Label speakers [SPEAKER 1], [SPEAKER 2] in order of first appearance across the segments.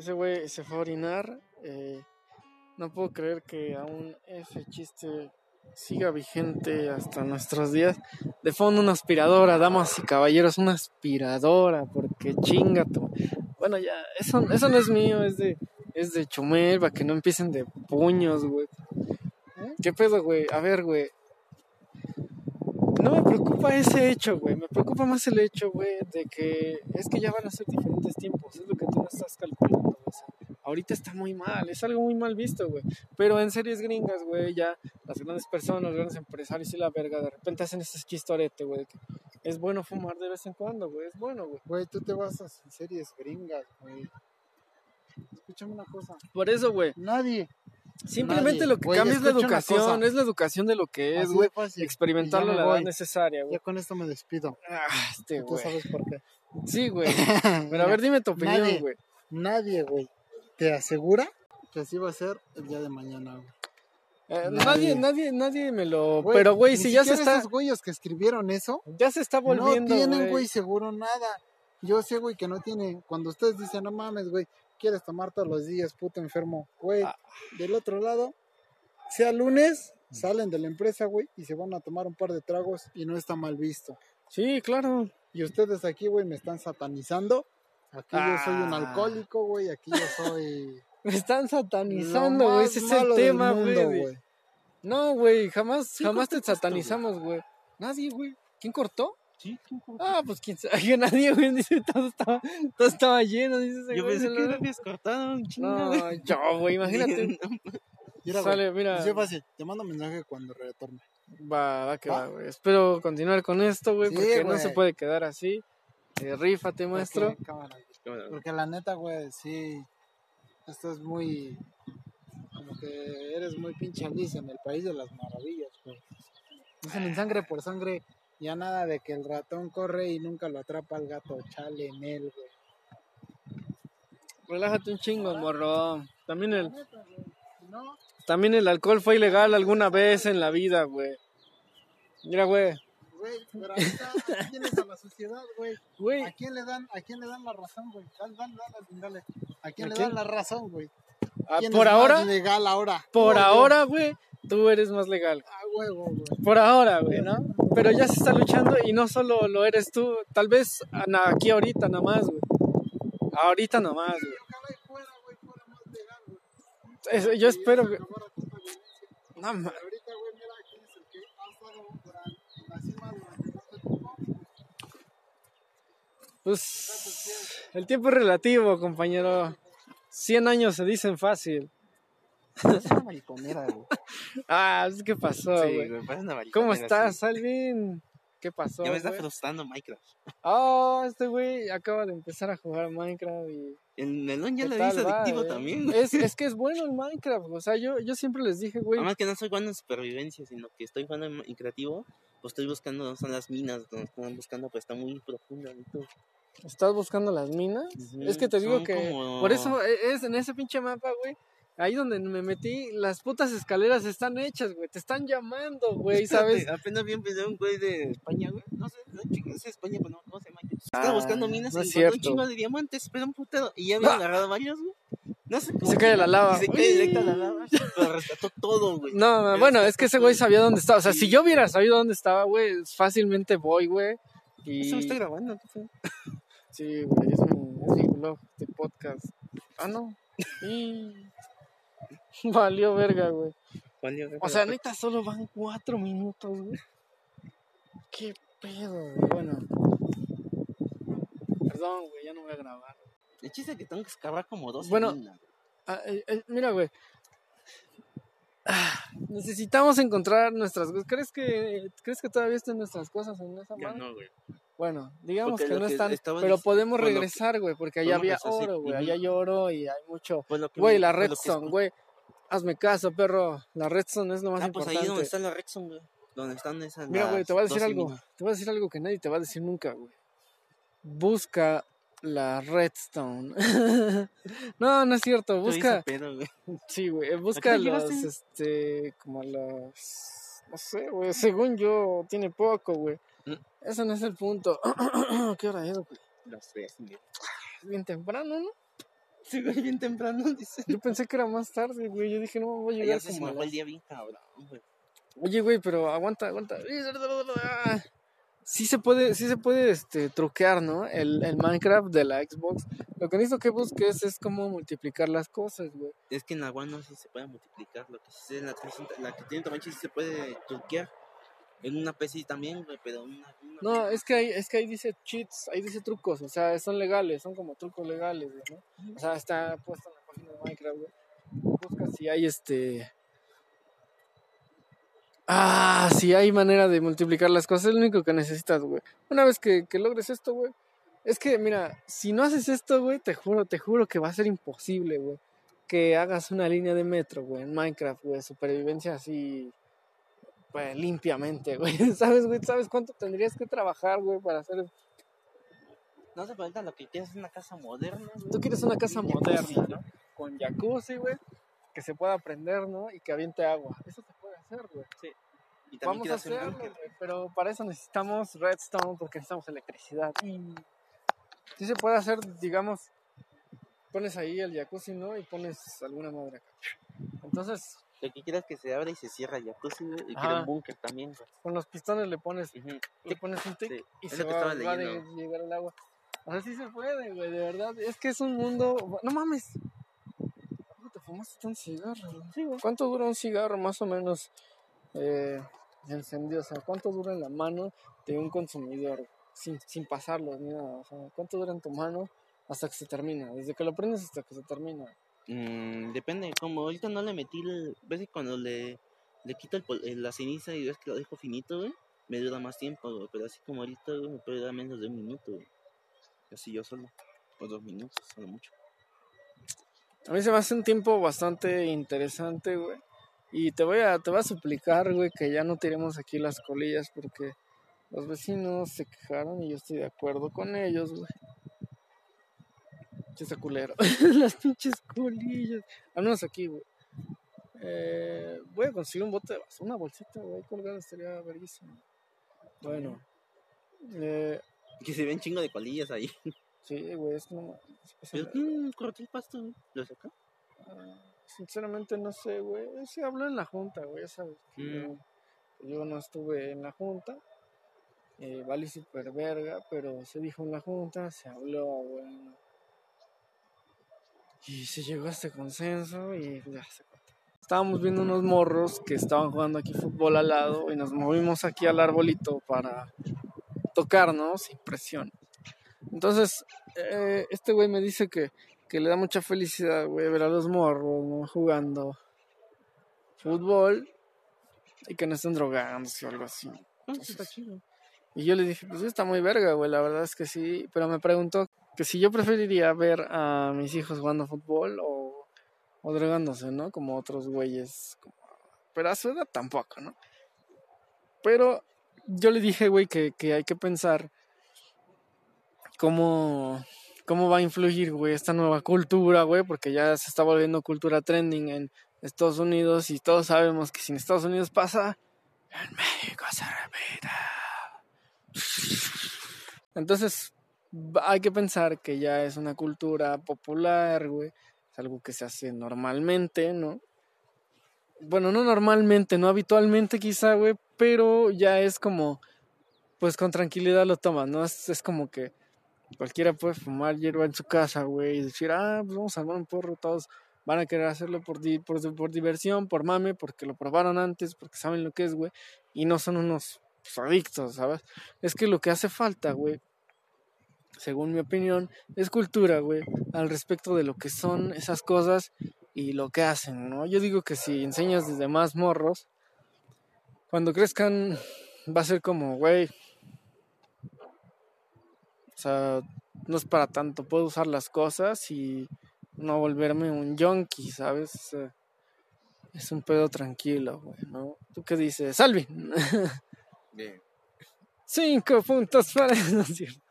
[SPEAKER 1] Ese güey se fue a orinar. eh, no puedo creer que aún ese chiste siga vigente hasta nuestros días. De fondo una aspiradora, damas y caballeros, una aspiradora, porque chinga tu- Bueno, ya, eso, eso no es mío, es de, es de Chumel, para que no empiecen de puños, güey. ¿Qué pedo, güey? A ver, güey. No me preocupa ese hecho, güey. Me preocupa más el hecho, güey, de que es que ya van a ser diferentes tiempos. Es lo que tú no estás calculando. O sea, ahorita está muy mal, es algo muy mal visto, güey. Pero en series gringas, güey, ya las grandes personas, los grandes empresarios y la verga, de repente hacen ese chistorete, güey. que Es bueno fumar de vez en cuando, güey. Es bueno, güey.
[SPEAKER 2] Güey, tú te basas en series gringas, güey. Escúchame una cosa.
[SPEAKER 1] Por eso, güey.
[SPEAKER 2] Nadie.
[SPEAKER 1] Simplemente
[SPEAKER 2] Nadie.
[SPEAKER 1] lo que
[SPEAKER 2] Güey,
[SPEAKER 1] cambia es la
[SPEAKER 2] escucha una
[SPEAKER 1] educación,
[SPEAKER 2] cosa.
[SPEAKER 1] es la educación de lo que es,
[SPEAKER 2] Así
[SPEAKER 1] güey.
[SPEAKER 2] fácil.
[SPEAKER 1] Experimentarlo
[SPEAKER 2] Y
[SPEAKER 1] a
[SPEAKER 2] ya
[SPEAKER 1] la edad necesaria, güey.
[SPEAKER 2] Ya con esto me despido.
[SPEAKER 1] Ah, este,
[SPEAKER 2] Tú
[SPEAKER 1] güey.
[SPEAKER 2] sabes por qué.
[SPEAKER 1] Sí, güey. Pero a ver, dime tu opinión,
[SPEAKER 2] nadie.
[SPEAKER 1] güey.
[SPEAKER 2] Nadie, güey, te asegura que así va a ser el día de mañana, güey.
[SPEAKER 1] Eh,
[SPEAKER 2] Nadie.
[SPEAKER 1] nadie, nadie, nadie me lo. Pero, güey,
[SPEAKER 2] ni
[SPEAKER 1] si ya se
[SPEAKER 2] siquiera
[SPEAKER 1] está.
[SPEAKER 2] esos güeyes que escribieron eso,
[SPEAKER 1] Ya se está volviendo.
[SPEAKER 2] no tienen,
[SPEAKER 1] güey.
[SPEAKER 2] güey, seguro nada. Yo sé, güey, que no tiene. Cuando ustedes dicen, no mames, güey, quieres tomar todos los días, puto enfermo, güey.
[SPEAKER 1] Ah.
[SPEAKER 2] Del otro lado, sea lunes, salen de la empresa, güey, y se van a tomar un par de tragos y no está mal visto.
[SPEAKER 1] Sí, claro.
[SPEAKER 2] Y ustedes aquí, güey, me están satanizando. Aquí yo soy un
[SPEAKER 1] Ah.
[SPEAKER 2] alcohólico, güey, aquí yo soy.
[SPEAKER 1] Me están satanizando, güey. Ese es el tema, güey. No, güey, jamás, jamás te satanizamos, güey. Nadie, güey. ¿Quién cortó?
[SPEAKER 3] Sí, ¿quién fue?
[SPEAKER 1] Ah, pues quién sabe. Que nadie, güey. Dice, todo estaba, todo estaba lleno. Dice ese
[SPEAKER 3] Yo
[SPEAKER 1] güey,
[SPEAKER 3] pensé
[SPEAKER 1] se
[SPEAKER 3] que
[SPEAKER 1] lo-
[SPEAKER 3] lo habías cortado un chingo.
[SPEAKER 1] No, yo, güey, imagínate.
[SPEAKER 2] Mira, güey,
[SPEAKER 1] Sale, mira.
[SPEAKER 2] así de fácil. Te mando mensaje cuando retorne.
[SPEAKER 1] Va, va que
[SPEAKER 2] ¿Va?
[SPEAKER 1] va, güey. Espero continuar con esto, güey,
[SPEAKER 2] Sí,
[SPEAKER 1] porque no
[SPEAKER 2] güey.
[SPEAKER 1] se puede quedar así. Eh, rífate, maestro.
[SPEAKER 2] Porque, cámara, Porque la neta, güey, sí. Esto es muy. Como que eres muy pinche Alicia en el país de las maravillas, güey. Dicen en sangre por sangre. Ya nada de que el ratón corre y nunca lo atrapa el gato. Chale en él, güey.
[SPEAKER 1] Relájate un chingo, morro. También el, también el alcohol fue ilegal alguna vez en la vida, güey. Mira, güey.
[SPEAKER 2] güey, pero ahorita aquí tienes a la sociedad, güey.
[SPEAKER 1] Güey,
[SPEAKER 2] ¿A quién le dan, a quién le dan la razón, güey? Dale, dale, dale, dale. ¿A quién
[SPEAKER 1] ¿A
[SPEAKER 2] le
[SPEAKER 1] quién?
[SPEAKER 2] dan la razón, güey?
[SPEAKER 1] ah,
[SPEAKER 2] ¿Quién
[SPEAKER 1] por
[SPEAKER 2] es
[SPEAKER 1] ahora,
[SPEAKER 2] más legal ahora?
[SPEAKER 1] por ahora, güey, tú eres más legal. Por ahora, güey, ¿no? Pero ya se está luchando y no solo lo eres tú, tal vez aquí ahorita nada más. Ahorita nada más, güey. Eso- Yo espero que... No, ma-
[SPEAKER 2] Pero ahorita, güey, mira quién es el que ha estado durante, en la cima durante tanto tiempo.
[SPEAKER 1] Pues el tiempo es relativo, compañero. 100 años se dicen fácil.
[SPEAKER 3] Es una mariconera, güey.
[SPEAKER 1] Ah, ¿qué pasó,
[SPEAKER 3] Sí,
[SPEAKER 1] güey?
[SPEAKER 3] güey, parece una mariconera.
[SPEAKER 1] ¿Cómo
[SPEAKER 3] sí.
[SPEAKER 1] estás, Alvin? ¿Qué pasó?
[SPEAKER 3] Ya me está
[SPEAKER 1] güey?
[SPEAKER 3] frustrando Minecraft.
[SPEAKER 1] Oh, este güey acaba de empezar a jugar Minecraft y...
[SPEAKER 3] En el LOL ya
[SPEAKER 1] ¿qué
[SPEAKER 3] le dice adictivo
[SPEAKER 1] eh?
[SPEAKER 3] también, güey.
[SPEAKER 1] Es, es que es bueno el Minecraft, o sea, yo, yo siempre les dije, güey,
[SPEAKER 3] Además que no soy bueno en supervivencia, sino que estoy jugando en, en creativo, pues estoy buscando son las minas, donde están buscando, pues está muy y todo.
[SPEAKER 1] ¿estás buscando las minas? Es que te digo que...
[SPEAKER 3] como-
[SPEAKER 1] Por eso e- es en ese pinche mapa, güey. Ahí donde me metí, las putas escaleras están hechas, güey. Te están llamando, güey, ¿sabes?
[SPEAKER 3] Apenas vi un video de un güey de España, güey. No sé, no, chico, es España, pero no, ¿cómo se llama? Estaba buscando minas
[SPEAKER 1] no
[SPEAKER 3] y encontró un chingo de diamantes, pero un putero. Y ya había
[SPEAKER 1] Ah.
[SPEAKER 3] agarrado varios, güey. No sé cómo
[SPEAKER 1] se cae la lava.
[SPEAKER 3] Se cae directo a la lava. Pero rescató todo, güey.
[SPEAKER 1] No,
[SPEAKER 3] Pero
[SPEAKER 1] bueno, es que ese güey sabía dónde estaba. O sea,
[SPEAKER 3] Sí.
[SPEAKER 1] si yo hubiera sabido dónde estaba, güey, fácilmente voy, güey. Y...
[SPEAKER 3] Eso me está grabando, ¿qué fue?
[SPEAKER 1] Sí, güey, es es mi blog de podcast. Ah, no. Y... Valió verga, güey.
[SPEAKER 3] Valió,
[SPEAKER 1] O sea, neta, solo van cuatro minutos, güey. Qué pedo, güey. Bueno. Perdón, güey, ya no voy a grabar.
[SPEAKER 3] El chiste es que tengo que excavar como dos
[SPEAKER 1] Bueno. Ah, eh, eh, mira, güey. Ah, necesitamos encontrar nuestras cosas. ¿Crees que, ¿Crees que todavía están nuestras cosas en esa
[SPEAKER 3] Ya
[SPEAKER 1] madre?
[SPEAKER 3] no, güey.
[SPEAKER 1] Bueno, digamos
[SPEAKER 3] Porque
[SPEAKER 1] que no
[SPEAKER 3] que
[SPEAKER 1] están, pero podemos
[SPEAKER 3] que-
[SPEAKER 1] regresar, güey, porque allá había oro, güey. Allá hay oro y hay mucho.
[SPEAKER 3] Pues
[SPEAKER 1] Güey, la
[SPEAKER 3] pues
[SPEAKER 1] redstone, güey. Hazme caso, perro. La redstone es lo más
[SPEAKER 3] Ah, pues ahí donde
[SPEAKER 1] importante.
[SPEAKER 3] está la Rexon, güey. Donde están esas.
[SPEAKER 1] Mira, güey, te voy a decir
[SPEAKER 3] 12
[SPEAKER 1] algo. Te voy a decir algo que nadie te va a decir nunca, güey. Busca la redstone. no, no es cierto. Busca.
[SPEAKER 3] güey.
[SPEAKER 1] Sí, güey. Busca los, este, como los, no sé, güey. Según yo, tiene poco, güey.
[SPEAKER 3] Mm.
[SPEAKER 1] Ese no es el punto. ¿Qué hora es, güey?
[SPEAKER 3] Las tres,
[SPEAKER 1] bien temprano, ¿no?
[SPEAKER 3] Sí, güey, bien temprano, dice.
[SPEAKER 1] Yo pensé que era más tarde, güey. Yo dije, no, voy a
[SPEAKER 3] Ya
[SPEAKER 1] llegar
[SPEAKER 3] se
[SPEAKER 1] como
[SPEAKER 3] me fue el día bien cabrón, güey.
[SPEAKER 1] Oye, güey, pero aguanta, aguanta. Sí se puede, sí se puede este, truquear, ¿no? El, el Minecraft de la Xbox. Lo que necesito que busques es cómo multiplicar las cosas, güey.
[SPEAKER 3] Es que en la One no sé si se puede multiplicar. Lo que sí en la, 360 la que tiene Tomachi sí se puede truquear. En una PC también, güey, pero una. una
[SPEAKER 1] No, es que ahí, es que ahí dice cheats, ahí dice trucos, o sea, son legales, son como trucos legales, güey, ¿no? O sea, está puesto en la página de Minecraft, güey. Busca si hay este. Ah, si hay manera de multiplicar las cosas, es lo único que necesitas, güey. Una vez que, que logres esto, güey. Es que, mira, si no haces esto, güey, te juro, te juro que va a ser imposible, güey. Que hagas una línea de metro, güey, en Minecraft, güey, supervivencia así, pues, limpiamente, güey. ¿Sabes, güey? ¿Sabes cuánto tendrías que trabajar, güey, para hacer
[SPEAKER 3] No se falta lo que quieres es una casa moderna. güey.
[SPEAKER 1] Tú quieres una casa
[SPEAKER 3] jacuzzi,
[SPEAKER 1] moderna, ¿no? Con jacuzzi, güey, que se pueda prender, ¿no? Y que aviente agua. Eso se puede hacer, güey.
[SPEAKER 3] Y también
[SPEAKER 1] Vamos a hacerlo, güey, pero para eso necesitamos redstone porque necesitamos electricidad. Y sí se puede hacer, digamos, pones ahí el jacuzzi, ¿no? Y pones alguna madre acá. Entonces,
[SPEAKER 3] Lo que quieras que se abra y se cierra el jacuzzi, güey. Y
[SPEAKER 1] Ajá.
[SPEAKER 3] quiero un búnker también, güey.
[SPEAKER 1] con los pistones le pones,
[SPEAKER 3] Ujú.
[SPEAKER 1] le pones un tic
[SPEAKER 3] Sí,
[SPEAKER 1] y
[SPEAKER 3] es
[SPEAKER 1] se va, va
[SPEAKER 3] leyendo.
[SPEAKER 1] llegar el agua. O sea, sí se puede, güey, de verdad. Es que es un mundo... No mames. ¿Cómo te fumaste un cigarro? güey? ¿Cuánto dura un cigarro más o menos eh, encendido? O sea, ¿cuánto dura en la mano de un consumidor sin, sin pasarlo ni nada? O sea, ¿cuánto dura en tu mano hasta que se termina? Desde que lo prendes hasta que se termina.
[SPEAKER 3] Mm, depende, como ahorita no le metí el... ¿Ves que cuando le, le quito el pol- eh, la ceniza y ves que lo dejo finito? Me dura más tiempo, güey. Pero así como ahorita, me puede durar menos de un minuto. Así yo solo. O dos minutos, solo mucho.
[SPEAKER 1] A mí se me hace un tiempo bastante interesante, güey. Y te voy a, te voy a suplicar, güey, que ya no tiremos aquí las colillas porque los vecinos se quejaron y yo estoy de acuerdo con ellos, güey. Che, está culero. las pinches colillas. Al menos aquí, güey. Eh, voy a conseguir un bote de basura, una bolsita, güey, colgada estaría verguísima. Bueno. Eh,
[SPEAKER 3] Que se ven chingo de colillas ahí.
[SPEAKER 1] sí, güey, es que no
[SPEAKER 3] mm, corté el pasto, güey. ¿Lo sacó?
[SPEAKER 1] Ah, Sinceramente no sé, güey. Se habló en la junta, güey, sabes.
[SPEAKER 3] Mm.
[SPEAKER 1] yo, yo no estuve en la junta. Eh, vale super verga, pero se dijo en la junta, se habló, güey. Y se llegó a este consenso y ya se cortó. Estábamos viendo unos morros que estaban jugando aquí fútbol al lado y nos movimos aquí al arbolito para tocar, ¿no? Sin presión. Entonces, eh, este güey me dice que, que le da mucha felicidad, güey, ver a los morros, ¿no? Jugando fútbol y que no estén drogándose o algo así.
[SPEAKER 3] Ah,
[SPEAKER 1] Entonces, y yo le dije, pues está muy verga, güey, la verdad es que sí. Pero me preguntó que si yo preferiría ver a mis hijos jugando fútbol o, o drogándose, ¿no? Como otros güeyes. Pero a su edad tampoco, ¿no? Pero yo le dije, güey, que, que hay que pensar cómo, cómo va a influir, güey, esta nueva cultura, güey, porque ya se está volviendo cultura trending en Estados Unidos y todos sabemos que si en Estados Unidos pasa, en México se repite. Entonces, hay que pensar que ya es una cultura popular, güey. Es algo que se hace normalmente, ¿no? Bueno, no normalmente, no habitualmente quizá, güey, pero ya es como, pues con tranquilidad lo toman, ¿no? Es, es como que cualquiera puede fumar hierba en su casa, güey, y decir, ah, pues vamos a armar un porro, todos van a querer hacerlo por, di- por, por diversión, por mame, porque lo probaron antes, porque saben lo que es, güey, y no son unos pues, adictos, ¿sabes? Es que lo que hace falta, güey, según mi opinión, es cultura, güey, al respecto de lo que son esas cosas y lo que hacen, ¿no? Yo digo que si enseñas desde más morros, cuando crezcan va a ser como, güey, o sea, no es para tanto, puedo usar las cosas y no volverme un junkie, ¿sabes? O sea, es un pedo tranquilo, güey, ¿no? ¿Tú qué dices? Salvi.
[SPEAKER 3] Bien.
[SPEAKER 1] Cinco puntos para no es cierto.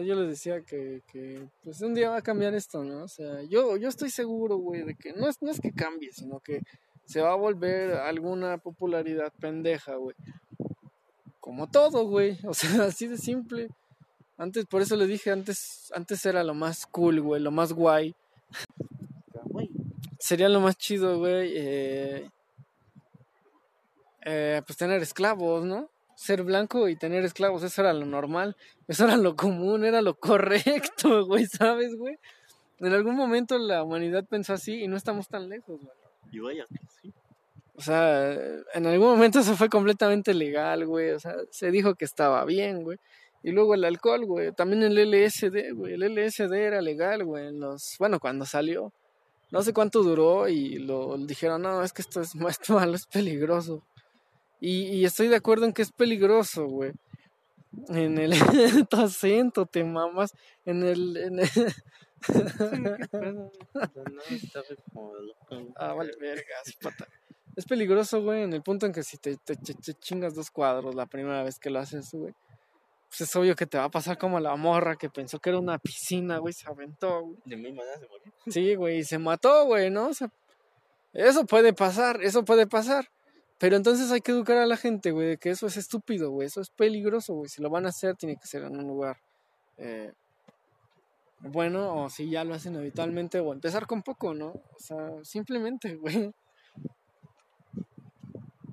[SPEAKER 1] Yo les decía que, que pues un día va a cambiar esto, ¿no? O sea, yo, yo estoy seguro, güey, de que no es, no es que cambie, sino que se va a volver alguna popularidad pendeja, güey. Como todo, güey. O sea, así de simple. Antes, por eso le dije, antes, antes era lo más cool, güey, lo más guay. Sería lo más chido, güey. Eh, eh, pues tener esclavos, ¿no? Ser blanco y tener esclavos, eso era lo normal, eso era lo común, era lo correcto, güey, ¿sabes, güey? En algún momento la humanidad pensó así y no estamos tan lejos, güey.
[SPEAKER 3] y vaya sí.
[SPEAKER 1] O sea, en algún momento eso fue completamente legal, güey. O sea, se dijo que estaba bien, güey. Y luego el alcohol, güey. También el LSD, güey. El LSD era legal, güey. En los... Bueno, cuando salió. No sé cuánto duró y lo dijeron, no, es que esto es, esto malo, es peligroso. Y, y estoy de acuerdo en que es peligroso, güey. En el tu acento, te mamas. En el, en el-. Ah, vale, verga, sí, pata. Es peligroso, güey, en el punto en que si te, te- te- chingas dos cuadros la primera vez que lo haces, güey. Pues es obvio que te va a pasar como la morra que pensó que era una piscina, güey, se aventó, güey.
[SPEAKER 3] De mi manera se morir.
[SPEAKER 1] Sí, güey, y se mató, güey, ¿no? O sea, eso puede pasar, eso puede pasar. Pero entonces hay que educar a la gente, güey, de que eso es estúpido, güey, eso es peligroso, güey. Si lo van a hacer, tiene que ser en un lugar eh, bueno, o si ya lo hacen habitualmente, o empezar con poco, ¿no? O sea, simplemente, güey.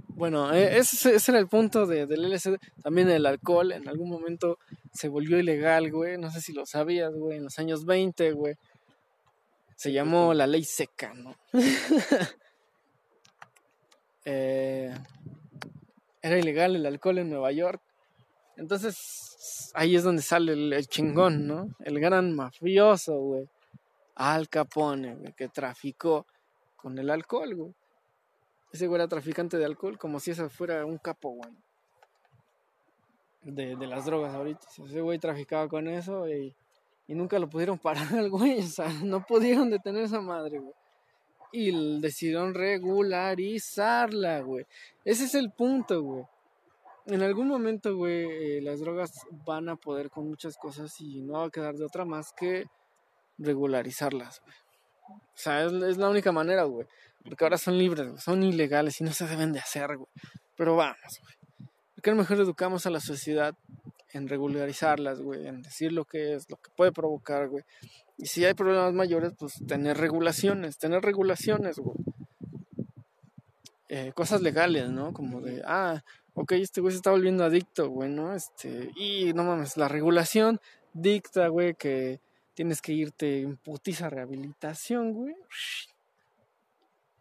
[SPEAKER 1] Bueno, ese, ese era el punto de, del LSD. También el alcohol en algún momento se volvió ilegal, güey. No sé si lo sabías, güey. En los años 20, güey. Se llamó la ley seca, ¿no? Eh, era ilegal el alcohol en Nueva York. Entonces, ahí es donde sale el, chingón, ¿no? El gran mafioso, güey. Al Capone, güey, que traficó con el alcohol, güey. Ese güey era traficante de alcohol, como si ese fuera un capo, güey. De, las drogas ahorita. Ese güey traficaba con eso y, y nunca lo pudieron parar güey. O sea, no pudieron detener esa madre, güey. Y decidieron regularizarla, güey. Ese es el punto, güey. En algún momento, güey, eh, las drogas van a poder con muchas cosas y no va a quedar de otra más que regularizarlas, güey. O sea, es, la única manera, güey. Porque ahora son libres, son ilegales y no se deben de hacer, güey. Pero vamos, güey. ¿Por qué no mejor educamos a la sociedad en regularizarlas, güey? En decir lo que es, lo que puede provocar, güey. Y si hay problemas mayores, pues tener regulaciones, tener regulaciones, güey. Eh, cosas legales, ¿no? Como de, ah, ok, este güey se está volviendo adicto, güey, ¿no? Este, y no mames, la regulación dicta, güey, que tienes que irte en putiza rehabilitación, güey.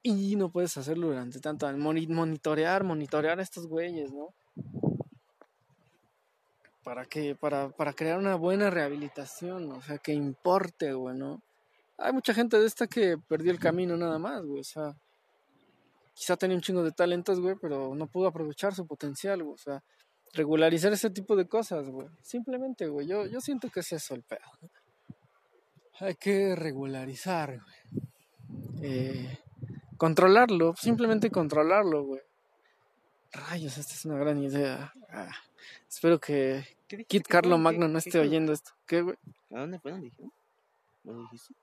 [SPEAKER 1] Y no puedes hacerlo durante tanto moni- monitorear, monitorear a estos güeyes, ¿no? Para que, para, para crear una buena rehabilitación, o sea, que importe, güey, ¿no? Hay mucha gente de esta que perdió el camino nada más, güey, o sea, quizá tenía un chingo de talentos, güey, pero no pudo aprovechar su potencial, güey, o sea, regularizar ese tipo de cosas, güey. Simplemente, güey, yo, yo siento que es eso el pedo. Hay que regularizar, güey. Eh, controlarlo, simplemente controlarlo, güey. Rayos, esta es una gran idea. Ah, espero que Kit Carlo
[SPEAKER 3] fueron?
[SPEAKER 1] Magno
[SPEAKER 3] ¿Qué-
[SPEAKER 1] no esté
[SPEAKER 3] fue?
[SPEAKER 1] oyendo esto. ¿Qué, güey?
[SPEAKER 3] ¿A dónde fueron? Dijeron. ¿No dijiste?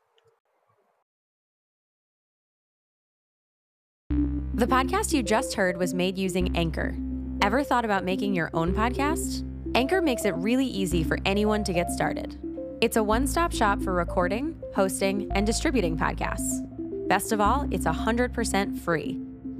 [SPEAKER 4] The podcast you just heard was made using Anchor. Ever thought about making your own podcast? Anchor makes it really easy for anyone to get started. It's a one stop shop for recording, hosting, and distributing podcasts. Best of all, it's 100% free.